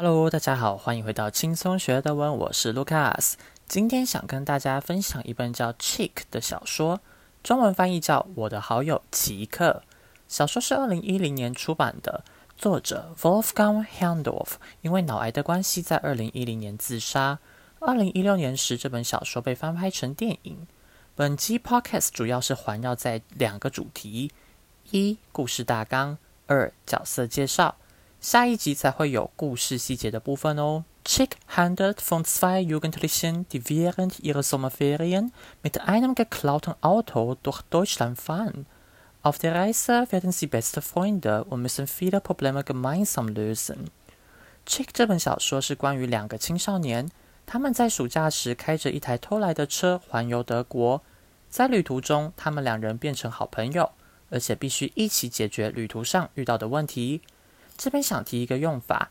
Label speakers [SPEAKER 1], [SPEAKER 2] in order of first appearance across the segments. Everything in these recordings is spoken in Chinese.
[SPEAKER 1] Hello，大家好，欢迎回到轻松学德文，我是 Lucas。今天想跟大家分享一本叫《Chick》的小说，中文翻译叫《我的好友奇克》。小说是二零一零年出版的，作者 Wolfgang Handorf 因为脑癌的关系，在二零一零年自杀。二零一六年时，这本小说被翻拍成电影。本期 Podcast 主要是环绕在两个主题：一、故事大纲；二、角色介绍。下一集才会有故事细节的部分哦。Chick handelt von zwei Jugendlichen, die während ihrer Sommerferien mit einem geklauten Auto durch Deutschland fahren. Auf der Reise werden sie beste Freunde und müssen viele Probleme gemeinsam lösen. Chick 这本小说是关于两个青少年，他们在暑假时开着一台偷来的车环游德国。在旅途中，他们两人变成好朋友，而且必须一起解决旅途上遇到的问题。这边想提一个用法，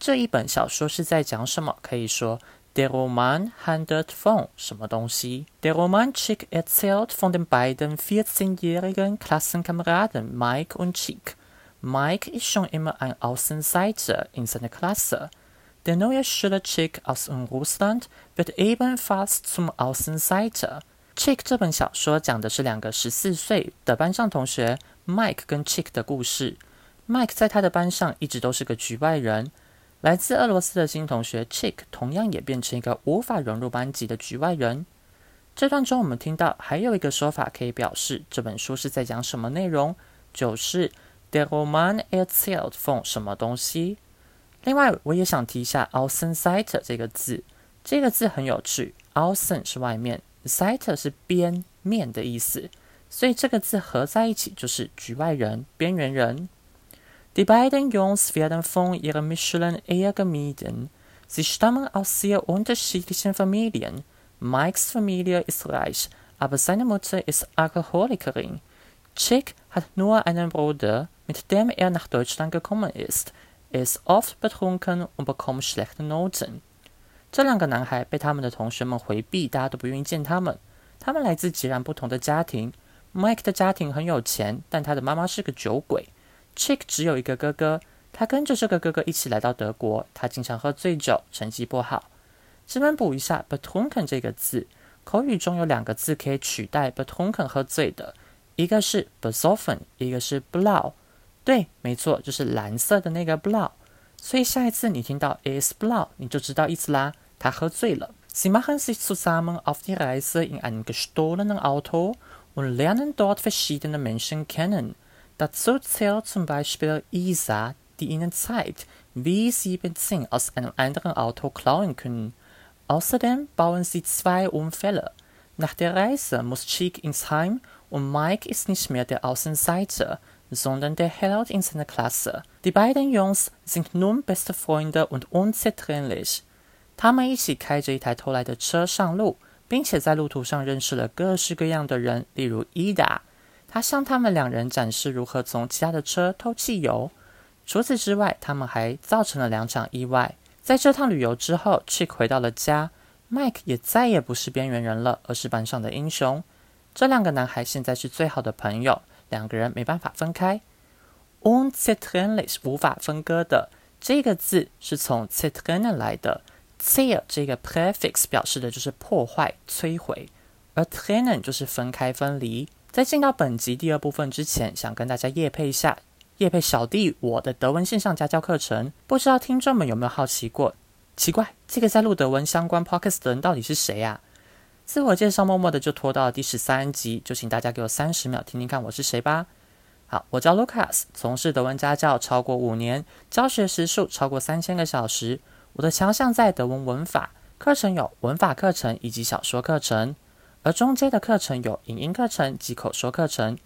[SPEAKER 1] 这一本小说是在讲什么？可以说，Der Roman handelt von 什么东西？Der Roman Chick erzählt von den beiden vierzehnjährigen Klassenkameraden Mike und Chick. Mike ist schon immer ein Außenseiter in seiner Klasse. Der neue Schüler Chick aus Russland wird ebenfalls zum Außenseiter. Chick 这本小说讲的是两个十四岁的班上同学 Mike 跟 Chick 的故事。Mike 在他的班上一直都是个局外人。来自俄罗斯的新同学 Chick 同样也变成一个无法融入班级的局外人。这段中我们听到还有一个说法可以表示这本书是在讲什么内容，就是 Der Roman erzählt von 什么东西。另外，我也想提一下 Außenseiter 这个字，这个字很有趣。Außen 是外面。，“Siter” 是边面的意思，所以这个字合在一起就是局外人、边缘人。Die beiden Jungs werden von ihren Mitschülern eher gemieden. Sie stammen aus sehr unterschiedlichen Familien. Mikes Familie ist reich, aber seine Mutter ist Alkoholikerin. Chick hat nur einen Bruder, mit dem er nach Deutschland gekommen ist. Er ist oft betrunken und bekommt schlechte Noten. 这两个男孩被他们的同学们回避，大家都不愿意见他们。他们来自截然不同的家庭。Mike 的家庭很有钱，但他的妈妈是个酒鬼。 Chick 只有一个哥哥，他跟着这个哥哥一起来到德国。他经常喝醉酒，成绩不好。这边补一下，"betunken" 这个字，口语中有两个字可以取代 "betunken" 喝醉的，一个是 besoffen，一个是 blau。对，没错，就是蓝色的那个 blau。所以下一次你听到 is blau，你就知道意思啦。他喝醉了。Sie machen sich zusammen auf die Reise in einem gestohlenen Auto und lernen dort verschiedene Menschen kennen. Dazu zählt zum Beispiel Isa, die ihnen zeigt, wie sie Benzin aus einem anderen Auto klauen können. Außerdem bauen sie zwei Unfälle. Nach der Reise muss Chick ins Heim und Mike ist nicht mehr der Außenseiter, sondern der Held in seiner Klasse. Die beiden Jungs sind nun beste Freunde und unzertrennlich. 他们一起开着一台偷来的车上路，并且在路途上认识了各式各样的人，例如伊达。 他向他们两人展示如何从其他的车偷汽油。除此之外，他们还造成了两场意外。在这趟旅游之后，Chick 回到了家，Mike 也再也不是边缘人了，而是班上的英雄。这两个男孩现在是最好的朋友，两个人没办法分开。Unzertrennlich 无法分割的这个字是从 zertrennen 来的。Tear 这个 prefix 表示的就是破坏、摧毁，而 trennen 就是分开、分离。在进到本集第二部分之前，想跟大家夜配一下，夜配小弟我的德文线上家教课程。不知道听众们有没有好奇过？奇怪，这个在录德文相关 podcast 的人到底是谁呀？自我介绍默默的就拖到了第十三集，就请大家给我三十秒听听看我是谁吧。好，我叫 Lucas，从事德文家教超过五年，教学时数超过三千个小时。我的强项在德文文法课程有文法课程以及小说课程，而中间的课程有影音课程及口说课程。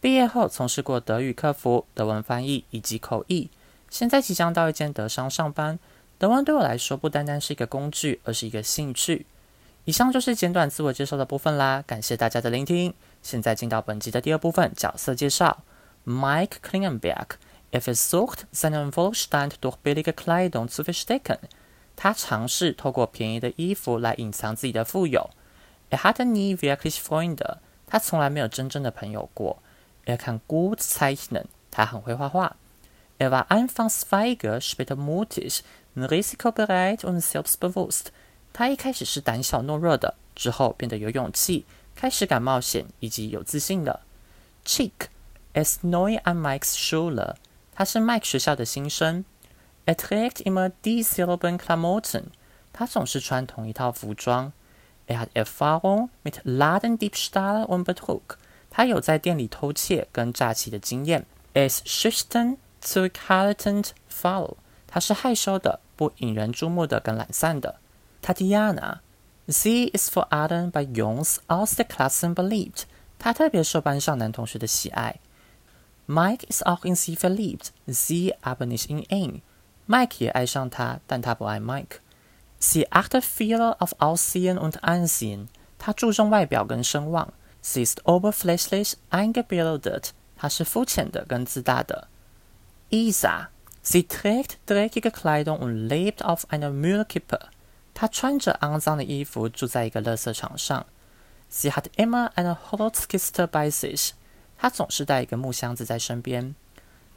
[SPEAKER 1] 毕业后从事过德语客服、德文翻译以及口译，现在即将到一间德商上班。德文对我来说不单单是一个工具，而是一个兴趣。以上就是简短自我介绍的部分啦，感谢大家的聆听。现在进到本集的第二部分角色介绍，Mike Klingenberg。Er versucht, seinen Wohlstand durch billige Kleidung zu verstecken. 他尝试透过便宜的衣服来隐藏自己的富有。Er hatte nie wirklich Freunde. 他从来没有真正的朋友过。Er kann gut zeichnen. 他很会画画。Er war anfangs feige, später mutig. risikobereit und selbstbewusst。他一开始是胆小懦弱的，之后变得有勇气，开始敢冒险以及有自信了。Chick ist neu an Mike's Schule。他是 Mike 学校的新生。Er trägt immer dieselben Klamotten。他总是穿同一套服装。Er hat Erfahrung mit Ladendiebstahl und Betrug。他有在店里偷窃跟诈欺的经验。Er ist schüchtern, zurückhaltend, faul。他是害羞的、不引人注目的跟懒散的。Tatiana。Sie ist vor allem bei Jungs aus der Klasse beliebt。她特别受班上男同学的喜爱。Mike ist auch in sie verliebt, sie aber nicht in ihn。Mike 也爱上她，但他不爱 Mike。 Sie achtet viel auf Aussehen und Ansehen。她注重外表跟声望。Sie ist oberflächlich eingebildet。她是肤浅的跟自大的。Isa。Sie trägt dreckige Kleidung und lebt auf einer Müllkippe。她穿着肮脏的衣服，住在一个垃圾场上。Sie hat immer eine Holzkiste bei sich。她总是带一个木箱子在身边。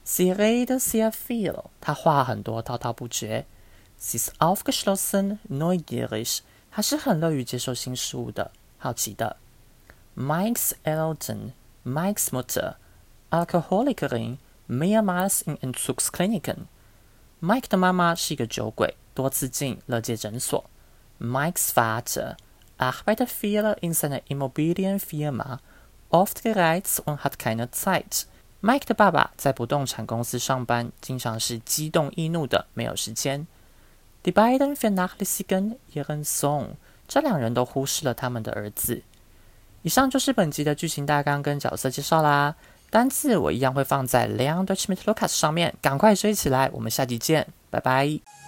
[SPEAKER 1] Sie redet sehr viel。她话很多，滔滔不绝。 Sie ist aufgeschlossen, neugierig。她是很乐于接受新事物的，好奇的。Mike's Eltern, Mike's Mutter, Alkoholikerin, mehrmals in Entzugskliniken。Mike 的妈妈是一个酒鬼，多次进乐界诊所。Mike's Vater arbeitet viel in seiner Immobilienfirma, oft gereizt und hat keine Zeit. Mike 的爸爸在不动产公司上班，经常是激动易怒的，没有时间。 Die beiden vernachlässigen ihren Sohn。这两人都忽视了他们的儿子。以上就是本集的剧情大纲跟角色介绍啦。单字我一样会放在 Leon Dutch mit Lucas 上面，赶快追起来！我们下集见，拜拜。